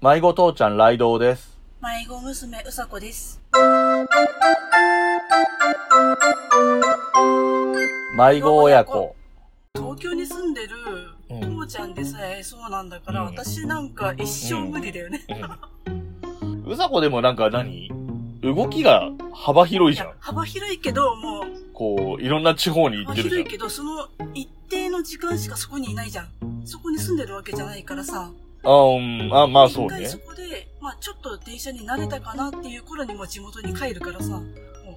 迷子父ちゃんライドウです。迷子娘うさこです。迷子親子。東京に住んでるうん父ちゃんでさえそうなんだから、うん私なんか一生無理だよね。うさこでもなんか何？動きが幅広いじゃん。幅広いけど、もう、こう、いろんな地方に行幅ってるじゃん。広いけど、その一定の時間しかそこにいないじゃん。そこに住んでるわけじゃないからさ。あ、うん、あ、まあそうねそ。こで、まあちょっと電車に慣れたかなっていう頃にもう地元に帰るからさ、も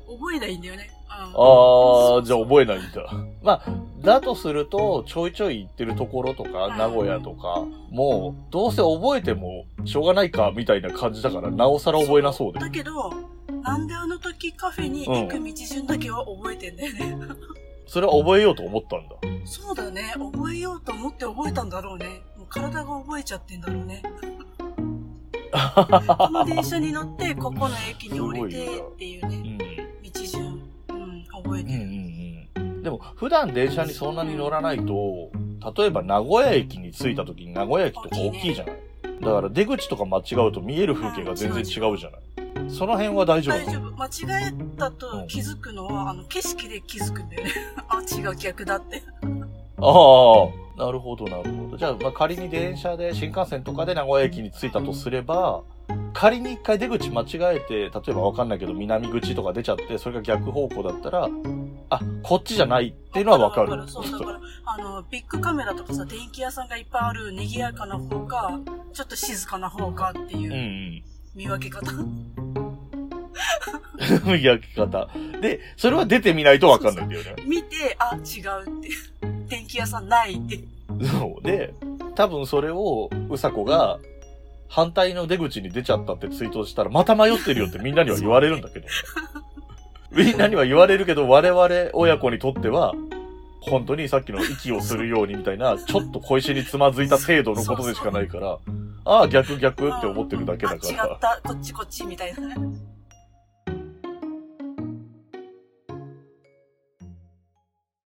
う覚えないんだよね。うんああ、じゃあ覚えないんだ。まあ、だとすると、ちょいちょい行ってるところとか、うん名古屋とか、もう、どうせ覚えても、しょうがないか、みたいな感じだから、なおさら覚えなそうで。だけど、なんであの時カフェに行く道順だけは覚えてんだよね。それは覚えようと思ったんだ。そうだね。覚えようと思って覚えたんだろうね。もう体が覚えちゃってんだろうね。この電車に乗って、ここの駅に降りてっていうね、うん。道順、うん、覚えうんてる。うんうん。でも、普段電車にそんなに乗らないと、例えば名古屋駅に着いた時に名古屋駅とか大きいじゃないだから出口とか間違うと見える風景が全然違うじゃないその辺は大丈夫大丈夫。間違えたと気づくのは、あの、景色で気づくんだよね。あ、違う、逆だって。ああ、なるほど、なるほど。じゃあ、まあ、仮に電車で、新幹線とかで名古屋駅に着いたとすれば、仮に一回出口間違えて、例えばわかんないけど、南口とか出ちゃって、それが逆方向だったら、あ、こっちじゃないっていうのはわかる。そう、だから、あの、ビッグカメラとかさ、電気屋さんがいっぱいある賑やかな方か、ちょっと静かな方かってうんう。いうん見分け方。焼き方。で、それは出てみないとわかんないんだよね。見て、あ、違うって。電気屋さんないって。そう。で、多分それを、うさこが、反対の出口に出ちゃったってツイートしたら、また迷ってるよってみんなには言われるんだけど。みんなには言われるけど、我々親子にとっては、本当にさっきの息をするようにみたいな、ちょっと小石につまずいた程度のことでしかないから、ああ、逆逆って思ってるだけだかあ、違らっ。た、こっちこっちみたいなね。